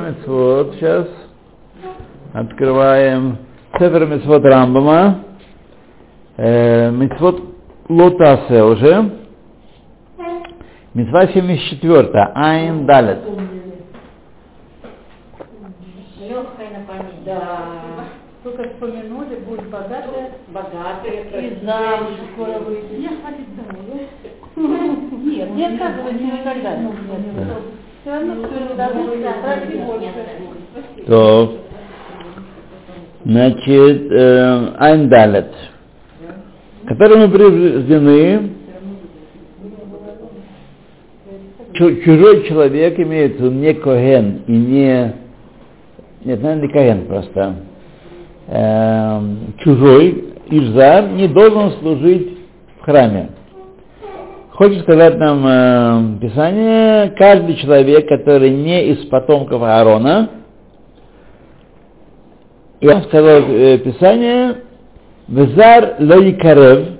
Мецвод сейчас. Открываем Сефер Мецвод Рамбама. Э, Мецвод Лотасе уже. Мецва 74. Айн Далет. Только вспомянули, будет богатая. Богатые, И замуж скоро выйдет. Мне хватит замуж. Нет, не отказывайте никогда. То. Значит, э. Которые мы приведены, чу- чужой человек имеется не Коген и не... Нет, наверное, не Коген просто. Эм, чужой, Ишзар, не должен служить в храме. Хочет сказать нам э, Писание, каждый человек, который не из потомков Аарона, он сказал э, Писание, Везар лоикарев,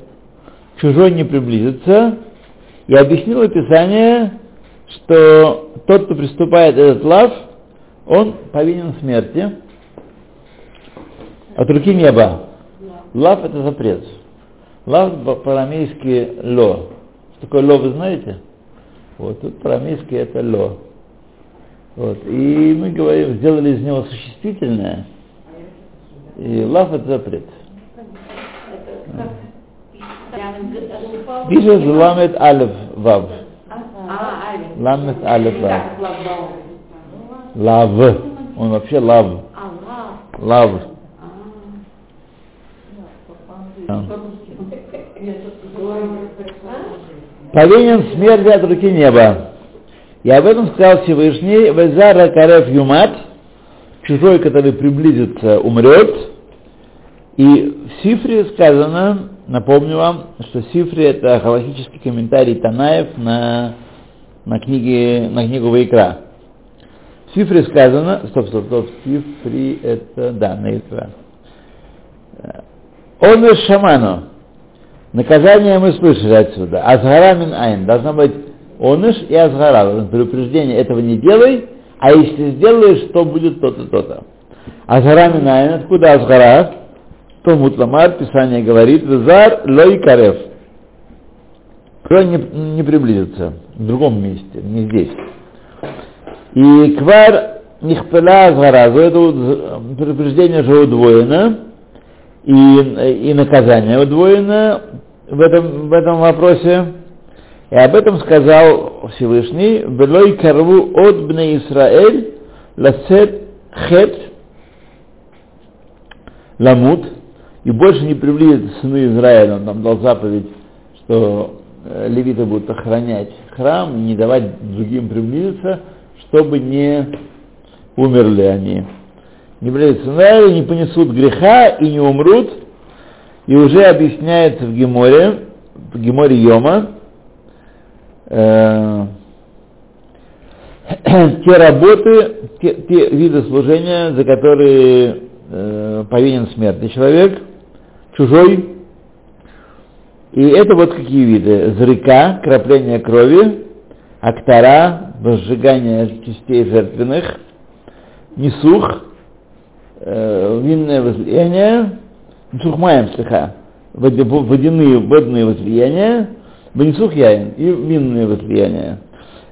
чужой не приблизится, и объяснило Писание, что тот, кто приступает этот лав, он повинен смерти от руки неба. Лав это запрет. Лав по-арамейски ло. Такое ло, вы знаете? Вот, тут по-арамейски это ло. Вот. И мы говорим, сделали из него существительное, и лав это запрет. Пишет ламет алев вав. А. Ламет алев вав. Лав. Он вообще лав. А, лав. Повинен смерти от руки неба. И об этом сказал Всевышний, Везара Карев Юмат, чужой, который приблизится, умрет. И в Сифре сказано, напомню вам, что Сифре это галактический комментарий Танаев на, на, книге, на книгу Вайкра. В Сифре сказано, стоп, стоп, стоп, в Сифре это, да, на Икра. Он из Шаману. Наказание мы слышали отсюда. Азгара мин айн. Должно быть оныш и азгара. Предупреждение этого не делай, а если сделаешь, то будет то-то, то-то. Азгара мин айн. Откуда азгара? То мутламар, Писание говорит, везар лой карев. Кто не, не приблизится в другом месте, не здесь. И квар нихпела азгара. Это предупреждение же удвоено и, и наказание удвоено в этом, в этом вопросе. И об этом сказал Всевышний, «Велой карву от бне Исраэль ласет хет ламут» и больше не приблизится сыны Израиля, он там дал заповедь, что э, левиты будут охранять храм, не давать другим приблизиться, чтобы не умерли они не приблизятся Израиля, не понесут греха и не умрут. И уже объясняется в Геморе, в Геморе Йома, э, те работы, те, те виды служения, за которые э, повинен смертный человек, чужой. И это вот какие виды. Зрыка, крапление крови, актара, возжигание частей жертвенных, несух, винное возлияние, сухмаем слегка, водяные, водные возлияния, вынесух яин и винные возлияния.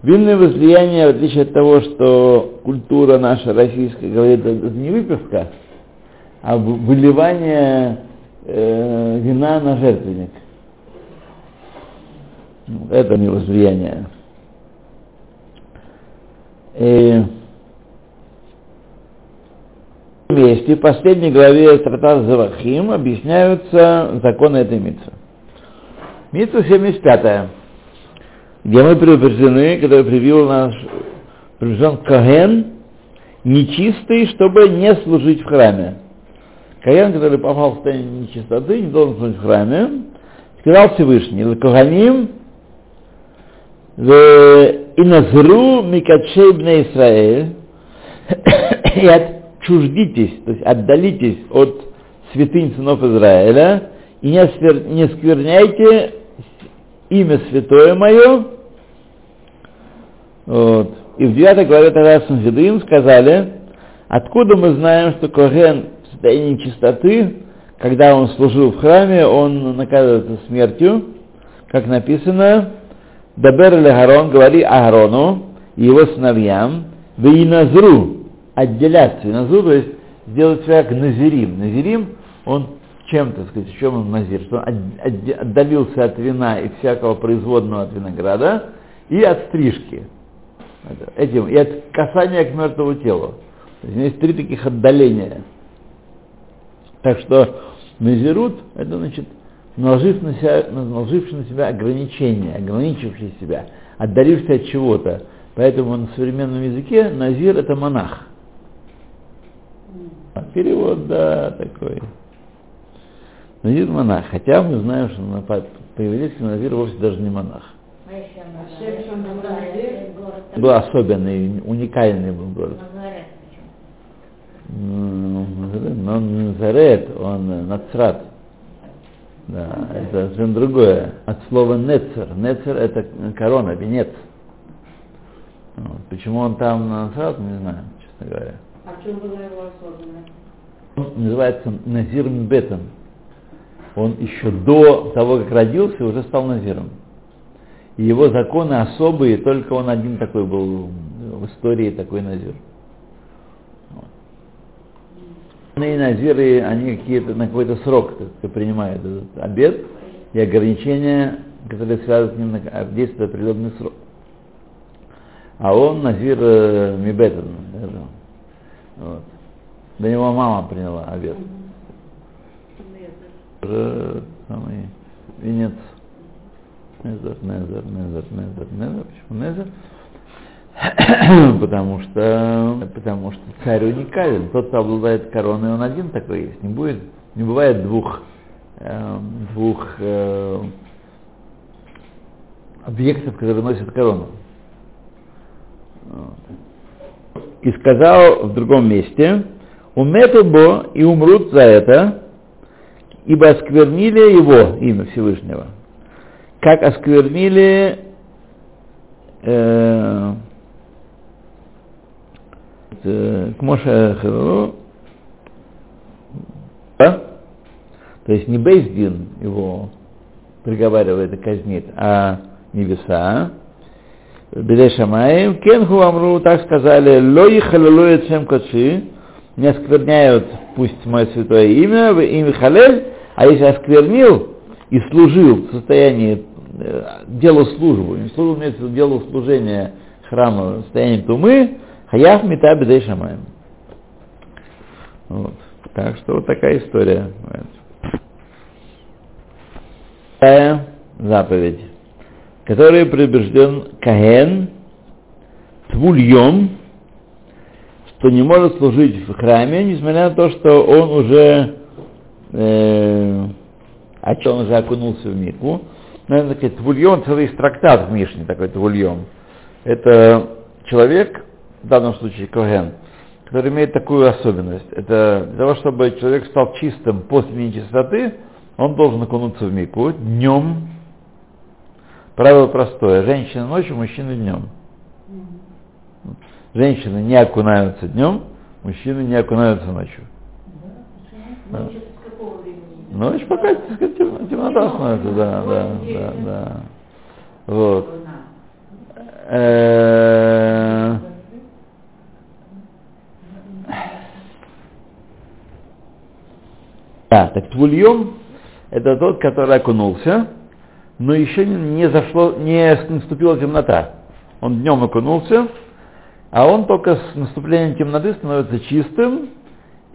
Винное возлияние, в отличие от того, что культура наша российская говорит, это не выпивка, а выливание э, вина на жертвенник. Это не возлияние. И месте, в последней главе Стратат Завахим, объясняются законы этой митвы. Митва 75, где мы предупреждены, когда привил наш предупрежден Коген, нечистый, чтобы не служить в храме. Коген, который попал в состояние нечистоты, не должен служить в храме, сказал Всевышний, Коганим, и назру микачей бне Исраэль, и от чуждитесь, то есть отдалитесь от святынь сынов Израиля и не, осквер... не скверняйте имя святое мое, вот, И в 9 главе тогда Санхедрин сказали, откуда мы знаем, что Коген в состоянии чистоты, когда он служил в храме, он наказывается смертью, как написано, Дабер Гарон, говори Аарону и его сыновьям, вы и назру, отделяться. И назру, то есть сделать как назирим. Назирим, он чем-то, сказать, в чем он назир, что он от- от- отдалился от вина и всякого производного от винограда и от стрижки. Этим, и от касания к мертвому телу. То есть есть три таких отдаления. Так что назирут, это значит наложив на себя, наложивший на себя ограничения, ограничивший себя, отдаливший от чего-то. Поэтому на современном языке назир это монах. А перевод, да, такой. Назир монах. Хотя мы знаем, что на- по- по-еврейски назир вовсе даже не монах. А он был особенный, уникальный был город. Но он не Назарет, он э, Нацрат. Да, это совсем другое. От слова Нецер. Нецер это корона, венец. Вот. Почему он там Нацрат, не знаю, честно говоря. А в чем была его особенность? Он называется Назир Бетон. Он еще до того, как родился, уже стал Назиром. И его законы особые, только он один такой был в истории такой Назир. И Назиры, они какие-то на какой-то срок так принимают этот обед и ограничения, которые связаны с ним, на- действуют определенный срок. А он Назир э, Мибетон. Вот. До него мама приняла обед. Уже самый венец. Незер, Незер, Незер, Незер, Незер. Почему Незер? потому что, потому что царь уникален. Тот, кто обладает короной, он один такой есть. Не будет, не бывает двух, эм, двух э, объектов, которые носят корону. Вот. И сказал в другом месте, уметубо и умрут за это, ибо осквернили его, имя Всевышнего, как осквернили э, э, к Моше то есть не Бейздин его приговаривает и казнит, а небеса, Бедей Шамаем, Кенху Амру, так сказали, Лои халилует всем кочи, не оскверняют пусть мое святое имя, имя Халель, а если осквернил и служил в состоянии э, делу службу, не служил, имеется в делу служения храма в состоянии тумы, хаяв мета бедей. Вот. Так что вот такая история. Вторая заповедь, которой предупрежден Каген Твульем, что не может служить в храме, несмотря на то, что он уже э, а что он уже окунулся в Мику. Наверное, такой Твульем, целый трактат в Мишне такой Твульем. Это человек, в данном случае Коген, который имеет такую особенность. Это для того, чтобы человек стал чистым после нечистоты, он должен окунуться в Мику днем. Правило простое. Женщина ночью, мужчина днем. Женщины не окунаются днем, мужчины не окунаются ночью. Да. Какого времени? Ночь пока так сказать, темнота становится, да, да, да, да. Вот. Э, Да, так Твульем это тот, который окунулся, но еще не, зашло, не наступила темнота. Он днем окунулся, а он только с наступлением темноты становится чистым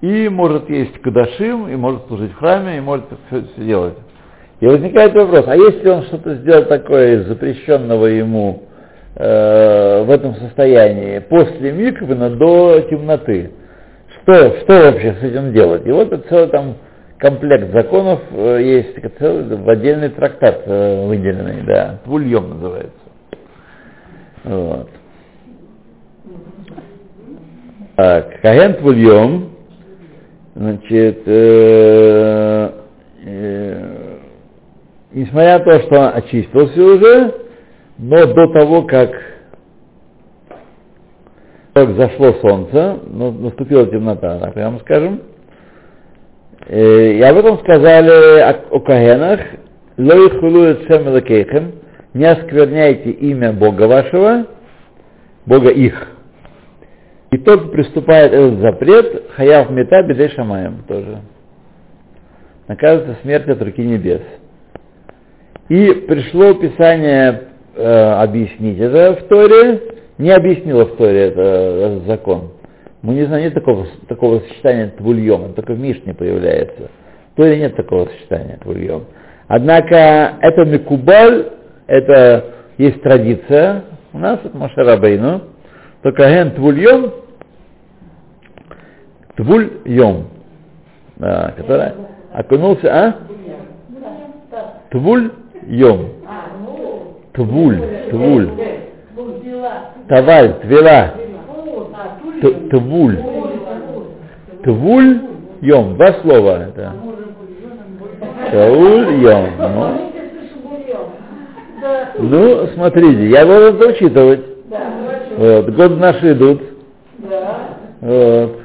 и может есть кадашим, и может служить в храме, и может все, делать. И возникает вопрос, а если он что-то сделал такое из запрещенного ему э, в этом состоянии после миквена до темноты, что, что вообще с этим делать? И вот это целый там комплект законов э, есть, целый в отдельный трактат э, выделенный, да, Твульем называется. Вот. Так, Каген Твульем, значит, э, э, несмотря на то, что он очистился уже, но до того, как Как зашло солнце, наступила темнота, так прямо скажем. И об этом сказали о, о Кагенах, «Ло ихулу эцем элокейхем», не оскверняйте имя Бога вашего, Бога их. И тот, приступает этот запрет, хаяв мета бедей шамаем тоже. Наказывается смерть от руки небес. И пришло Писание э, объяснить это в Торе, не объяснило в Торе это, этот закон. Мы не знаем, нет такого, такого сочетания твульем, только в Мишне появляется. В Торе нет такого сочетания твульем. Однако это микубаль, это есть традиция, у нас это Машарабейну, только ген твульем, твульем, да, который окунулся, а? Твуль йом. Твуль, твуль. Таваль, твила. Твуль. Твуль йом. Два слова это. Твуль йом. Ну, ну, смотрите, я буду это учитывать. Вот, годы наши идут. Вот.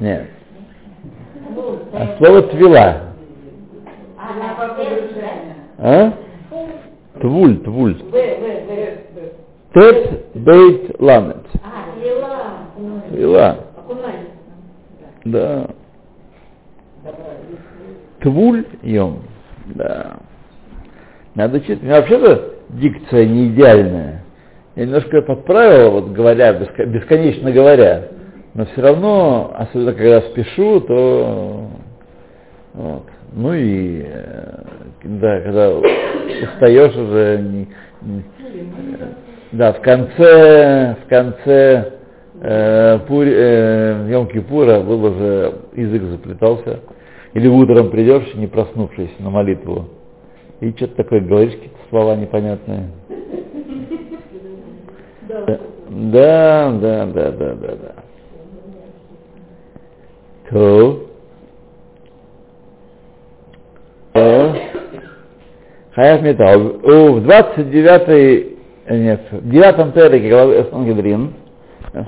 Нет. А слово твила. А? Твуль, твуль. Тет бейт ламет. Твила. Да. Твуль йом. Да. Надо читать. У меня вообще-то дикция не идеальная. Я немножко подправил, вот говоря, беско- бесконечно говоря. Но все равно, особенно когда спешу, то вот. Ну и э, да, когда устаешь уже, не- не- да, в конце, в конце э, пур, э, Йом-Кипура был уже язык заплетался. Или утром придешь, не проснувшись на молитву, и что-то такое говоришь, какие-то слова непонятные. Да, да, да, да, да, да. То. То. Хаяв Метал. В 29-й, э, нет, в 9 Тереке главы Сангедрин,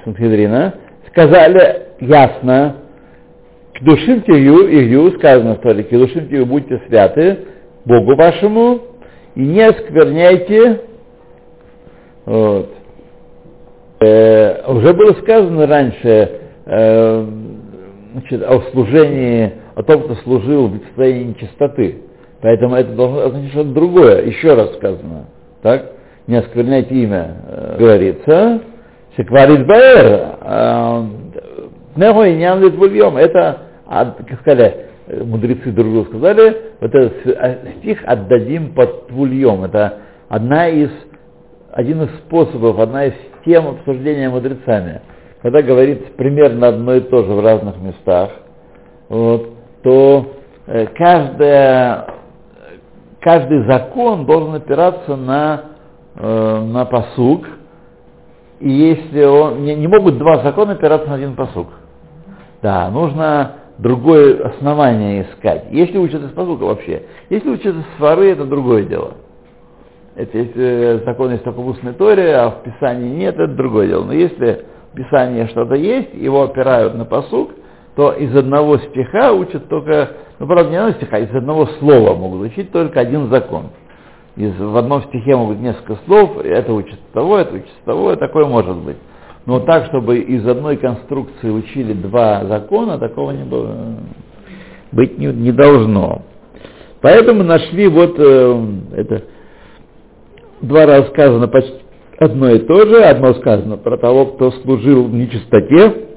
Сангедрина сказали ясно, к душим тию, Илью, сказано в Торе, к душим тию будьте святы Богу вашему и не оскверняйте вот. Э, уже было сказано раньше э, значит, о служении, о том, кто служил в состоянии нечистоты. Поэтому это должно означать что-то другое. Еще раз сказано. Так? Не оскверняйте имя, э, говорится. Шекварит Баэр. Нехо и ням вульем. Это, а, как сказали, э, мудрецы друг другу сказали, вот этот а, стих отдадим под твульем. Это одна из, один из способов, одна из тем обсуждения мудрецами. Когда говорится примерно одно и то же в разных местах, вот, то э, каждая, каждый закон должен опираться на, э, на посук, и если он, не, не могут два закона опираться на один посук. Да, нужно другое основание искать. Если учат из посука вообще. Если учат из свары, это другое дело. Это если закон есть только в устной торе, а в Писании нет, это другое дело. Но если в Писании что-то есть, его опирают на посук, то из одного стиха учат только, ну правда не одного стиха, из одного слова могут учить только один закон. Из, в одном стихе могут несколько слов, это учит того, это учит того, и такое может быть. Но так, чтобы из одной конструкции учили два закона, такого не было, быть не, не должно. Поэтому нашли вот э, это два раза сказано почти одно и то же, одно сказано про того, кто служил в нечистоте,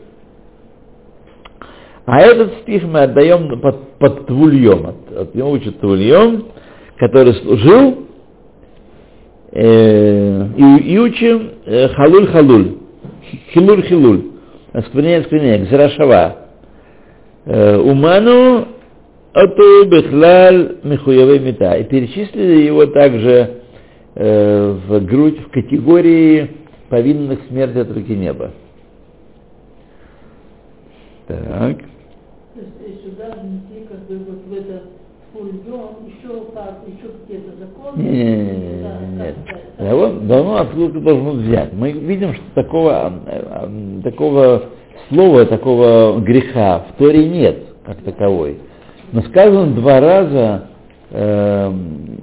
а этот стих мы отдаем под, под твульем, от, от него учит твульем, который служил, э, и, и учим э, халуль-халуль, хилуль-хилуль, осквернение-осквернение, гзрашава. Э, уману ату бехлаль михуевой мета. И перечислили его также э, в грудь, в категории повинных смерти от руки неба. Так. То есть сюда внесли как бы вот в это бульон, еще как, еще какие-то законы. Не, не, не, не, Да, не, нет. Да он давно откуда должен взять. Мы видим, что такого, э, э, такого слова, такого греха в Торе нет, как таковой. Но сказано два раза, э,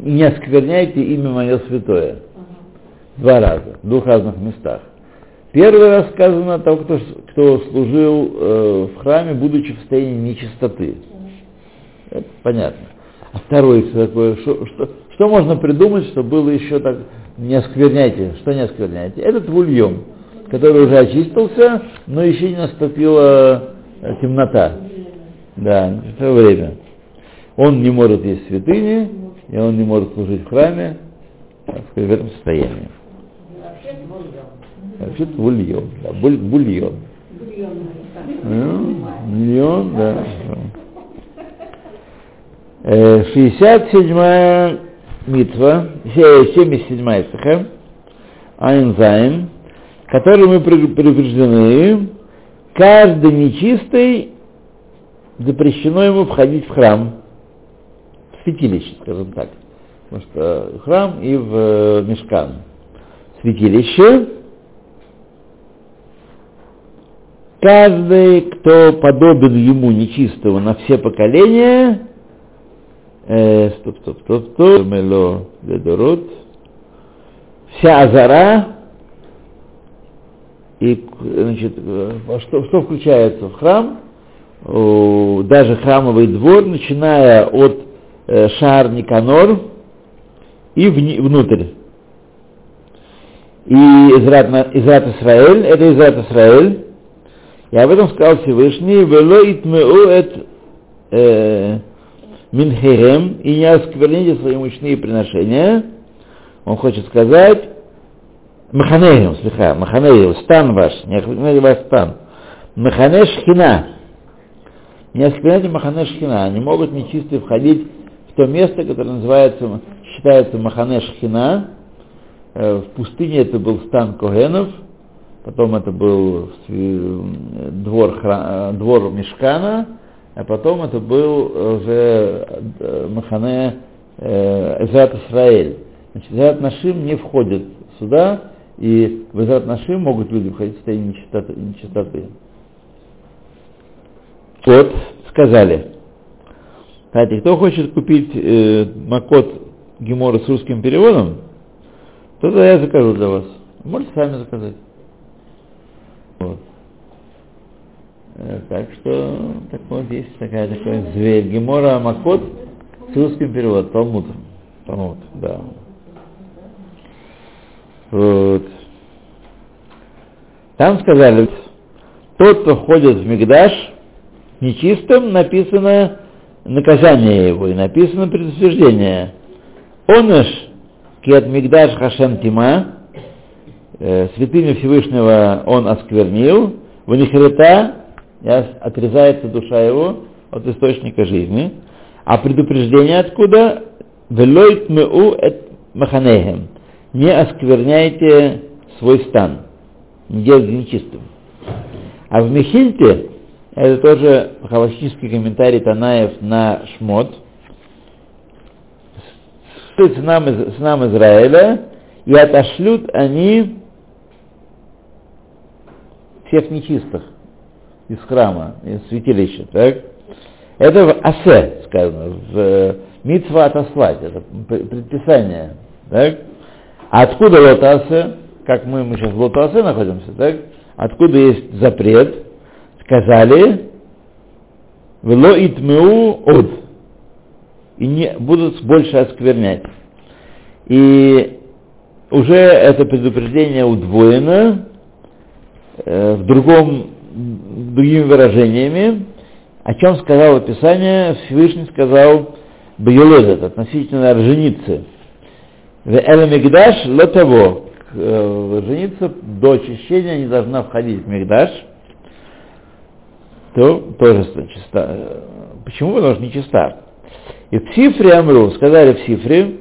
не оскверняйте имя мое святое. Два раза, в двух разных местах. Первый раз сказано о том, кто, кто служил э, в храме, будучи в состоянии нечистоты. Это понятно. А второй что такое? Что, что, что можно придумать, что было еще так, не оскверняйте, что не оскверняйте? Этот вульем, который уже очистился, но еще не наступила э, темнота. Да, это время. Он не может есть святыни, и он не может служить в храме сказать, в этом состоянии. Вообще бульон, да, буль- бульон. Ну, Бульон, да. Э, 67-я митва, э, 77-я стиха, Айнзайн, которой мы пред- предупреждены, каждый нечистый запрещено ему входить в храм, в святилище, скажем так. Потому что храм и в э, мешкан. Святилище. Каждый, кто подобен ему нечистого на все поколения, э, стоп, стоп, стоп, стоп, мело ледород, вся азара, и, значит, что, что включается? В храм, даже храмовый двор, начиная от э, Шар Никанор и внутрь. И Израт, Исраэль, это Израт Исраэль, и об этом сказал Всевышний, «Вело итмеу эт э, минхерем, и не оскверните свои мучные приношения». Он хочет сказать, Маханеем, слегка, Маханеем, стан ваш, не оскверняйте ваш стан. Махане шхина. Не оскверняйте Махане шхина. Они могут нечистые входить в то место, которое называется, считается Махане шхина. Э, В пустыне это был стан Когенов, потом это был э, двор, хра- э, двор Мешкана, а потом это был уже э, Махане Эзрат Исраэль. Значит, Эзрат Нашим не входит сюда, и в Эзрат Нашим могут люди входить в состояние нечистоты. нечистоты. Вот, сказали. Кстати, кто хочет купить э, Макот Гемора с русским переводом, то я закажу для вас. Можете сами заказать. Вот. Э, Так что, так вот, есть такая такая зверь. Гемора Макот с русским переводом. Талмуд. Талмуд, да. Вот. Там сказали, тот, кто ходит в Мигдаш, нечистым, написано наказание его, и написано предупреждение. Оныш кет Мигдаш Хашем Тима, э, святыню Всевышнего он осквернил, в нихрета отрезается душа его от источника жизни. А предупреждение откуда? Велойт меу эт маханехем. Не оскверняйте свой стан. Не делайте нечистым. А в Мехильте, это тоже халахический комментарий Танаев на Шмот, с сынам, из- сынам Израиля, и отошлют они всех нечистых из храма, из святилища, так? Это в Асе сказано, в э, Митва отослать, это предписание, так? А откуда Лотасе, как мы, мы сейчас в Лотасе находимся, так? Откуда есть запрет? Сказали, Вело итмеу от. И не будут больше осквернять. И уже это предупреждение удвоено в другом, другими выражениями, о чем сказал Писание, Всевышний сказал Бьелозет, относительно жениться. В Эль-Мигдаш ло того, э, жениться до очищения не должна входить в Мигдаш, то тоже чиста. Э, Почему? Потому что нечиста. И в Сифре Амру, сказали в Сифре,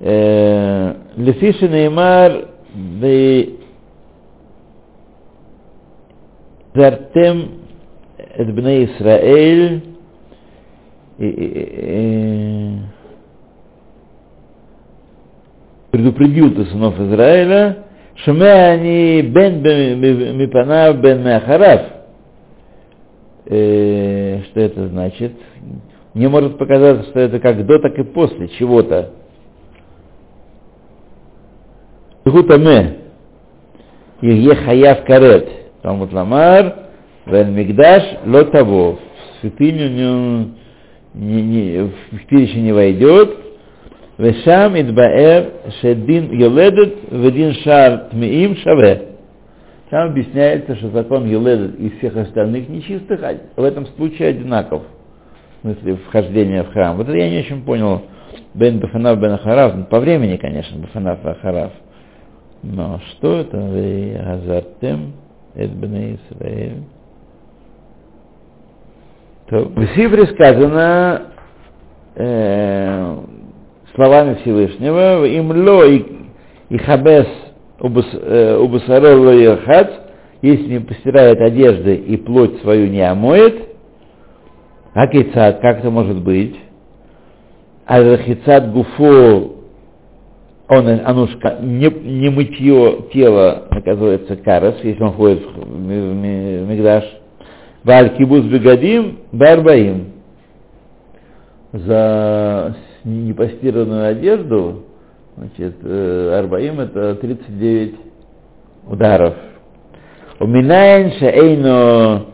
э, Лефиши Неймар И, и- и- предупредил ты сынов Израиля, Шуме они бен бен- ми- мипана бен Меахарав. Э, Что это значит? Мне может показаться, что это как до, так и после чего-то. Гутаме. Ие хаяв карет. Вот ламар, вен мигдаш, ло того. В святыню не, не- в пищу не войдет. Вешам идбаэр шедин йоледет ведин шар тмеим шаве. Там объясняется, что закон Еледет и всех остальных нечистых в этом случае одинаков. В смысле, вхождения в храм. Вот это я не очень понял. Бен Бафанав Бен Ахарав. Ну, По времени, конечно, Бафанав Ахарав. Но что это? Азартем Эд Бен Исраэль. То В Сифре сказано э, словами Всевышнего, им ло и, и хабес убасарол хац, если не постирает одежды и плоть свою не омоет, а кейцат, как это может быть? А хицат гуфо, он, анушка, не, не мытье тела наказывается карас, если он ходит в, ми- ми- в Мигдаш. Валь кибуз бегадим барбаим. За непостиранную одежду, значит, э, арбаим это 39 ударов. Уминайн шаэйно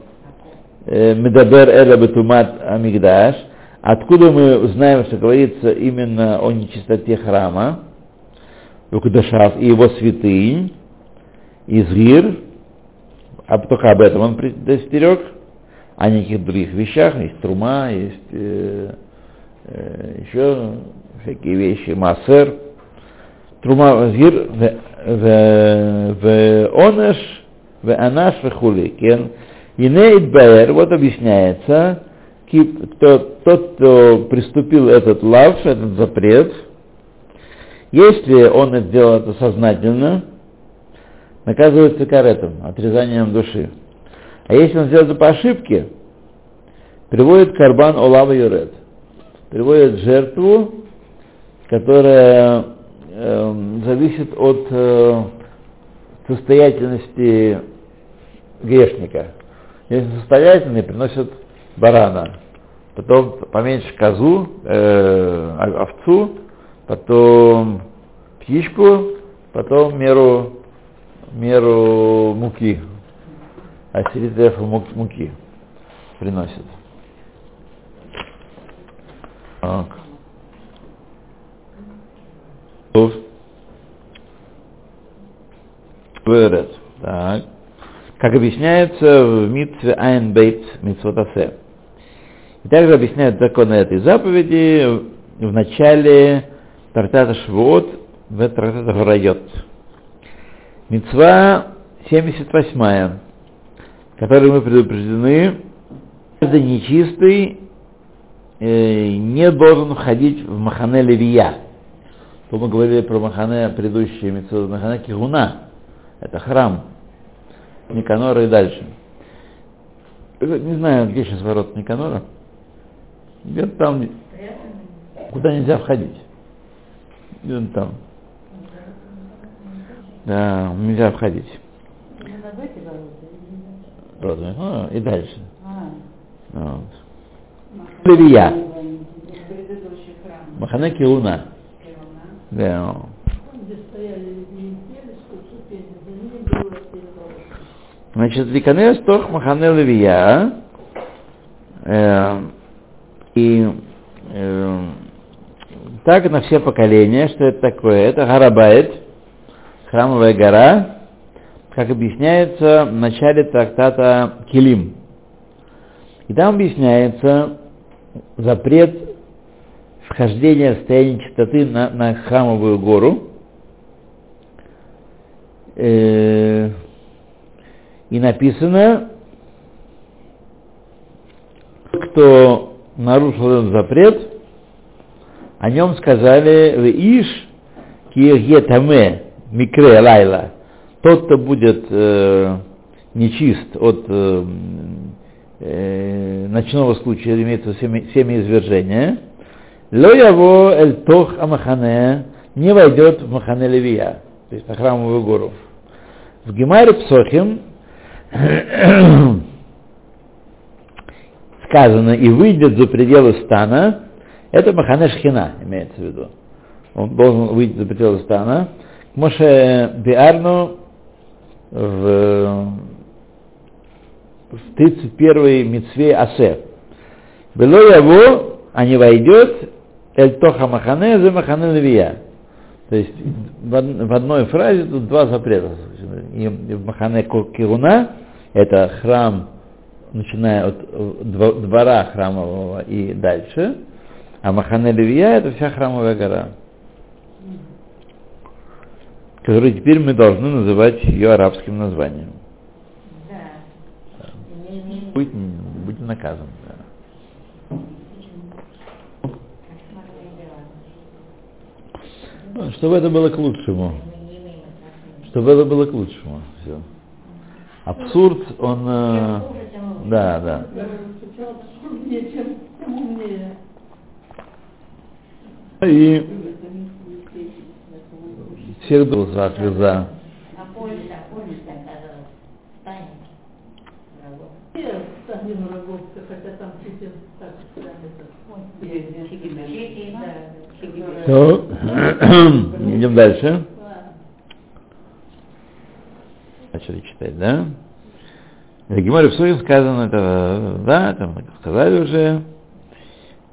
э, медабер эла бетумат амигдаш. Откуда мы узнаем, что говорится именно о нечистоте храма, Укдашав и его святынь, Изгир, а только об этом он предостерег, о никаких других вещах, есть трума, есть э, э, еще всякие вещи, массер, трума, Изгир, в- онеш, в анаш, в хули, кен, Инеид Баэр, вот объясняется, кто, тот, кто приступил этот лав, этот запрет, если он это сделал это сознательно, наказывается каретом, отрезанием души. А если он сделал это по ошибке, приводит карбан олава юрет. Приводит жертву, которая эм, зависит от э, состоятельности грешника. Если состоятельный, приносит барана, потом поменьше козу, э, овцу, потом птичку, потом меру, меру муки, а середефа муки приносит. Так. Так. Как объясняется в Митве Айн Бейт Митсвотасе. И также объясняют законы этой заповеди в начале трактата Швуот в трактата Горайот. Мецва 78, которой мы предупреждены, каждый нечистый э, не должен входить в Махане Левия. То мы говорили про Махане предыдущие Мецва, Махане Кигуна. Это храм Никанора и дальше. Не знаю, где сейчас ворот Никанора. Где-то там, куда нельзя входить. Где-то там. Да, нельзя входить. Розовый. А, и дальше. А, Вот. Левия. предыдущий храм. Махане Киуна. Кирона. Да. Значит, Ликанес Тох Махане Левия. Э, и э, так на все поколения, что это такое? Это Гарабайт, храмовая гора, как объясняется в начале трактата Килим. И там объясняется запрет вхождения в состояние чистоты на, на храмовую гору. Э, и написано, кто нарушил этот запрет, о нем сказали в Иш Киегетаме Микре Лайла. Тот, кто будет э, нечист от э, э, ночного случая, имеется семя, семя извержения, ло яво эль тох амахане не войдет в махане левия, то есть на храмовую гору. В Гемаре Псохим сказано и выйдет за пределы стана, это Махане Шхина, имеется в виду. Он должен выйти за пределы стана. Моше Биарну в, в 31-й митцве Асе. Было его, а не войдет, Эль Тоха Махане, за Махане Левия. То есть в, од- в одной фразе тут два запрета. И в Махане Кируна, это храм, начиная от э, дво- двора храмового и дальше, а Махане Левия это вся храмовая гора, которую теперь мы должны называть ее арабским названием. Да. Не- не- Будет, будет наказан. да. Ну, Чтобы это было к лучшему. Чтобы это было к лучшему. Все. Абсурд, он... э, да, да. Прям это... Чехия, да, Чехия. То, идем дальше. Да. Начали читать, да? В Геморе в Суе сказано, это, да, там сказали уже.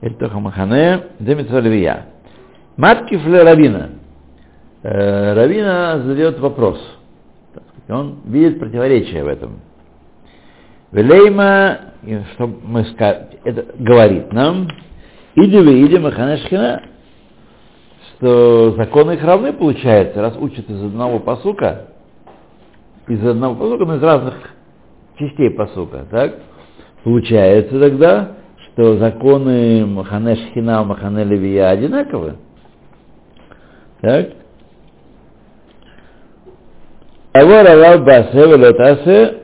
Эль Тоха Махане, Левия. Матки фле Равина. Э, Равина задает вопрос. Он видит противоречие в этом. Велейма, что мы это говорит нам, иди вы, иди Махане Шхина, что законы их равны, получается, раз учат из одного посука, из одного посука, но из разных частей посука, так? Получается тогда, что законы Махане Шхина, Махане Левия одинаковы. Так? А вот Равав Басе Велотасе,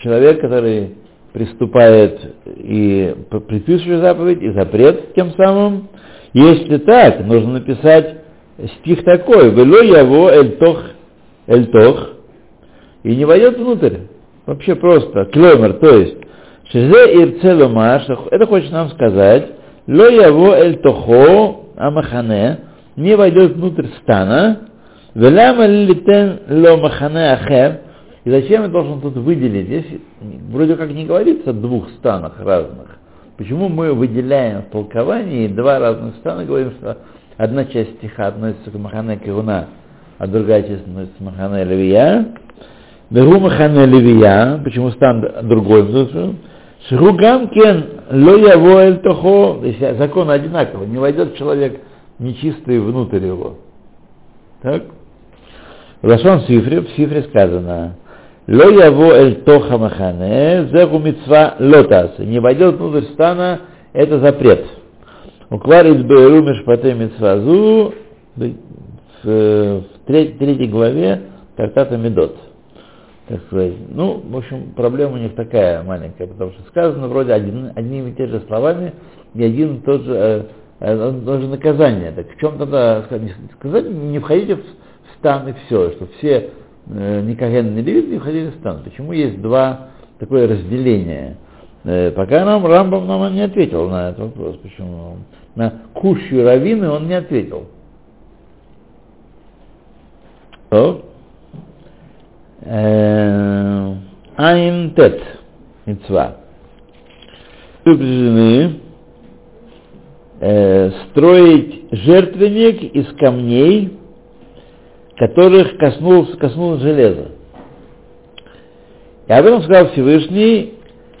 человек, который приступает и п- предписывает заповедь, и запрет тем самым. Если так, нужно написать стих такой, «Вело яво эль тох, эль тох», и не войдет внутрь. Вообще просто, клемер, то есть, шизе ирцеломаш, это хочет нам сказать, ло яво эль тохо амахане, не войдет внутрь стана, и зачем я должен тут выделить? Здесь вроде как не говорится о двух станах разных. Почему мы выделяем в толковании два разных стана, говорим, что одна часть стиха относится к Махане Кируна, а другая часть относится к Махане Левия. Бегу Махане Левия, почему стан другой? Шругам кен ло яво эль тохо, закон одинаковый, не войдет человек нечистый внутрь его. Так? В Лашон Сифре, в Сифре сказано, Ло яво эль тоха махане, зегу митцва лотас. Не войдет внутрь стана, это запрет. Укварит бэру мишпате митцвазу в, в треть- третьей главе Тартата Медот. Так сказать. Ну, в общем, проблема у них такая маленькая, потому что сказано вроде один, одними и те же словами и один и тот же, э, э, тоже наказание. Так в чем тогда сказать, не входите в стан и все, что все э, ни Каген, ни Левит не входили в стан. Почему есть два такое разделение? Э, пока нам Рамбам нам не ответил на этот вопрос. Почему? На кущу равины он не ответил. То. Э, Айн тет. Предупреждены э, строить жертвенник из камней, которых коснулось, коснулось железо. И об этом сказал Всевышний,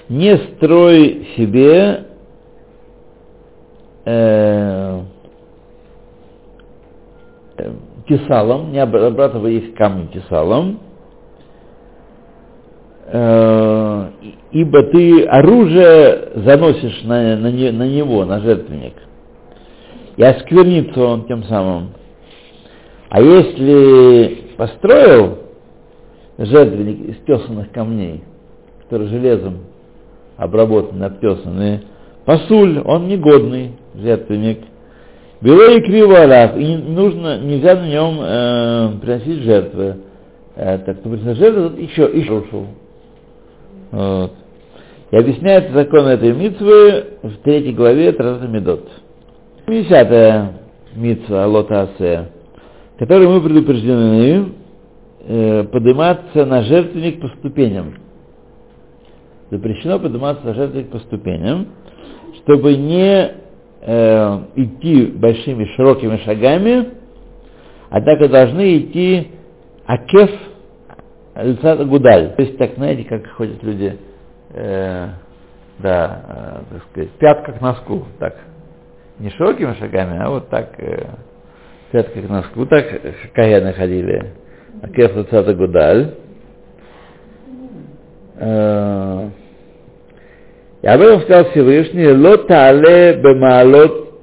не строй себе э, э, тесалом, не обрабатывай их камнем тесалом, э, ибо ты оружие заносишь на, на, на него, на жертвенник. И осквернится он тем самым. А если построил жертвенник из тесанных камней, который железом обработанный, обтесанный, пасуль, он негодный, жертвенник. Бело и криво алав, и нужно, нельзя на нем э, приносить жертвы. Э, так, кто приносит жертвы, тот еще, еще ушел. Вот. И объясняет закон этой митвы в третьей главе Тратата Медот. Десятая митва Лота Асе, которой мы предупреждены э, подниматься на жертвенник по ступеням. Запрещено подниматься на жертвенник по ступеням, чтобы не э, идти большими широкими шагами, и должны идти акеф лица гудаль. То есть так, знаете, как ходят люди, э, да, э, так сказать, пятка к носку, так. Не широкими шагами, а вот так, э, пятка к носку, так каяны ходили. Акеф лица гудаль. Э, и об этом сказал Всевышний, лотале бемалот,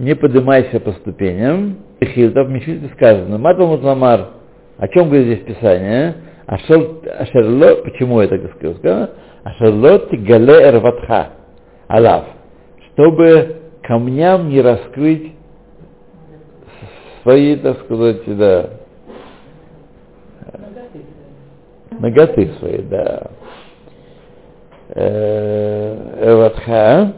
не поднимайся по ступеням. Хилтов, в Мишите сказано, матал мутламар, о чем говорит здесь Писание? Ашерло, почему это сказано? Ашерло тигале эрватха, алав, чтобы камням не раскрыть свои, так сказать, да, ноготы свои, да. Эватха,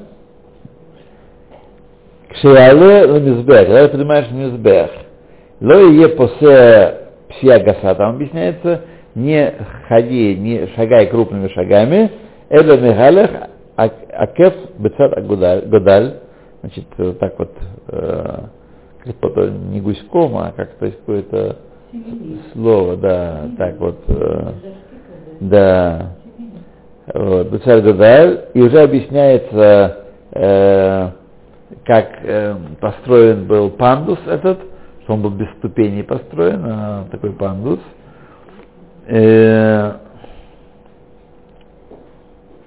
Кшиале Ламизбех, когда ты поднимаешь Мизбех, Ло е посе псиагаса, там объясняется, не ходи, не шагай крупными шагами, Эля Мегалех, Акеф Бецат Годаль, значит, так вот, э, как-то не гуськом, а как-то какое-то слово, да, так вот, э, да, вот, и уже объясняется, э, как э, построен был пандус этот, что он был без ступеней построен, а такой пандус. Э,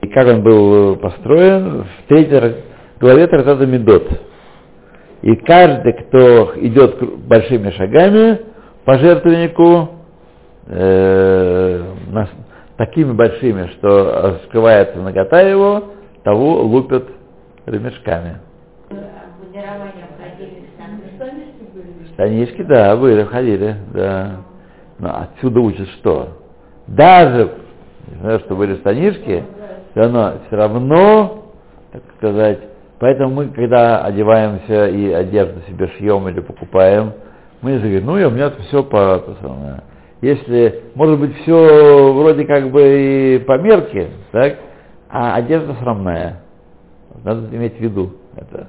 и как он был построен в третьей главе Тратата Медот. И каждый, кто идет большими шагами по жертвеннику, э, такими большими, что скрывается нагота его, того лупят ремешками. Штанишки, да, были, ходили, да. Но отсюда учат что? Даже, знаю, что были штанишки, все равно, все равно, так сказать, поэтому мы, когда одеваемся и одежду себе шьем или покупаем, мы говорим, ну, и у меня все по, по самое, если, может быть, все вроде как бы и по мерке, так, а одежда срамная. Надо иметь в виду это.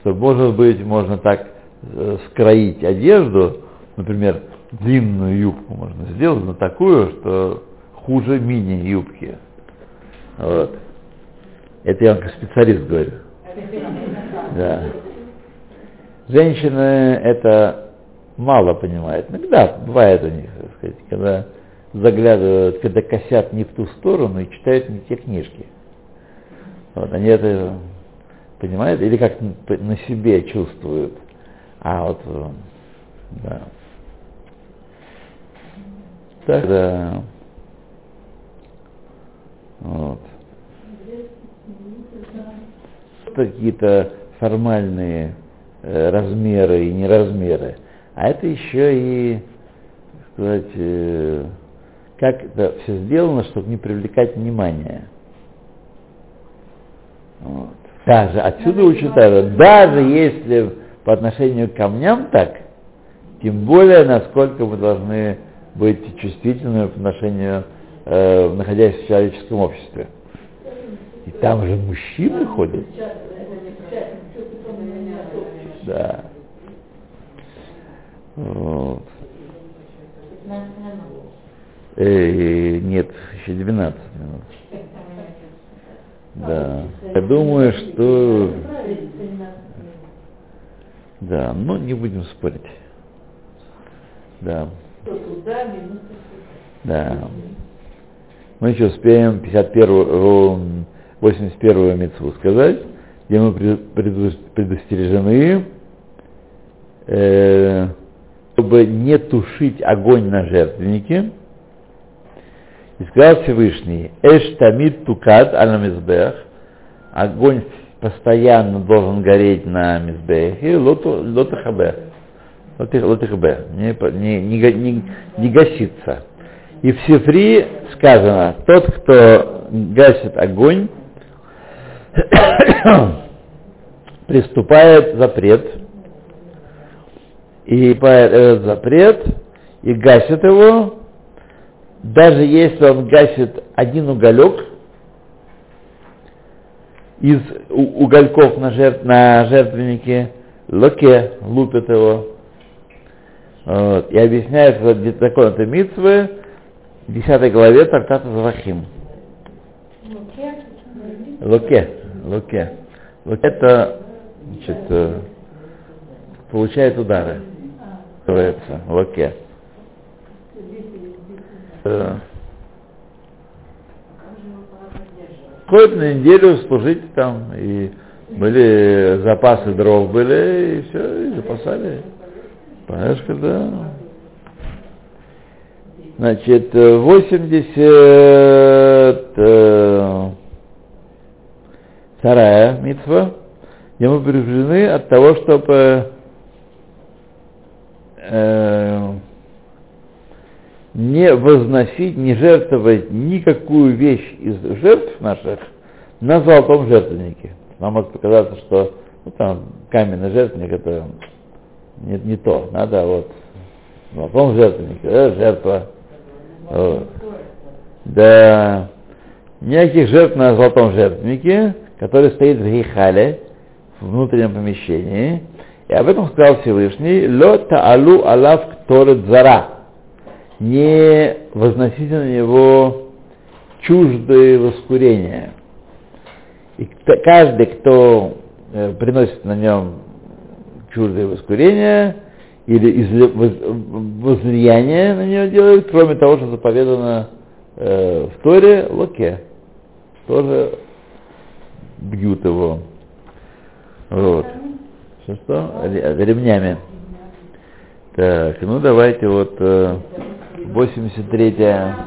Что, может быть, можно так э, скроить одежду, например, длинную юбку можно сделать, но такую, что хуже мини-юбки. Вот. Это я вам как специалист говорю. Да. Женщины это мало понимают. Иногда бывает у них, так сказать, когда заглядывают, когда косят не в ту сторону и читают не те книжки. Вот, они это понимают или как на себе чувствуют. А вот, да. Так, да. Вот. Какие-то формальные э, размеры и неразмеры. А это еще и, сказать, э, как это все сделано, чтобы не привлекать внимание. Вот. Даже отсюда учат это. Даже если по отношению к камням так, тем более, насколько мы должны быть чувствительными по отношению, э, находясь в человеческом обществе. И там же мужчины ходят. Да. Вот. Э, нет, еще 12 минут. Да. Я думаю, что... Да, но не будем спорить. Да. Да. Мы еще успеем 51 81 мецву сказать, где мы предостережены, э, чтобы не тушить огонь на жертвеннике, И сказал Всевышний, Эш тамид тукад аль мизбех, огонь постоянно должен гореть на мизбехе, лотахабе, лотахабе, не, не, не, не, не гасится. И в Сифри сказано, тот, кто гасит огонь, приступает запрет, и этот запрет, и гасит его, даже если он гасит один уголек из угольков на, жертв, на жертвеннике, локе лупит его. Вот. И объясняет что где закон этой митцвы в 10 главе трактата Завахим. Локе. Локе. Локе это значит, э, получает удары. Называется локе. Ходит на неделю служить там, и были запасы дров были, и все, и запасали. Понимаешь, когда... Значит, э, 80 э, вторая митва, мы предупреждены от того, чтобы э, не возносить, не жертвовать никакую вещь из жертв наших на золотом жертвеннике. Нам может показаться, что ну, там каменный жертвенник это не, не то. Надо вот в золотом жертвеннике, да, жертва. Вот. Да, никаких жертв на золотом жертвеннике, который стоит в Гейхале, в внутреннем помещении. И об этом сказал Всевышний, «Ло таалу алав кторет зара» не возносите на него чуждые воскурения. И каждый, кто э, приносит на нем чуждые воскурения или возлияние на него делает, кроме того, что заповедано э, в Торе, локе, тоже бьют его. Вот. Что, что? Ре- Ремнями. Так, ну давайте вот э, 83-я.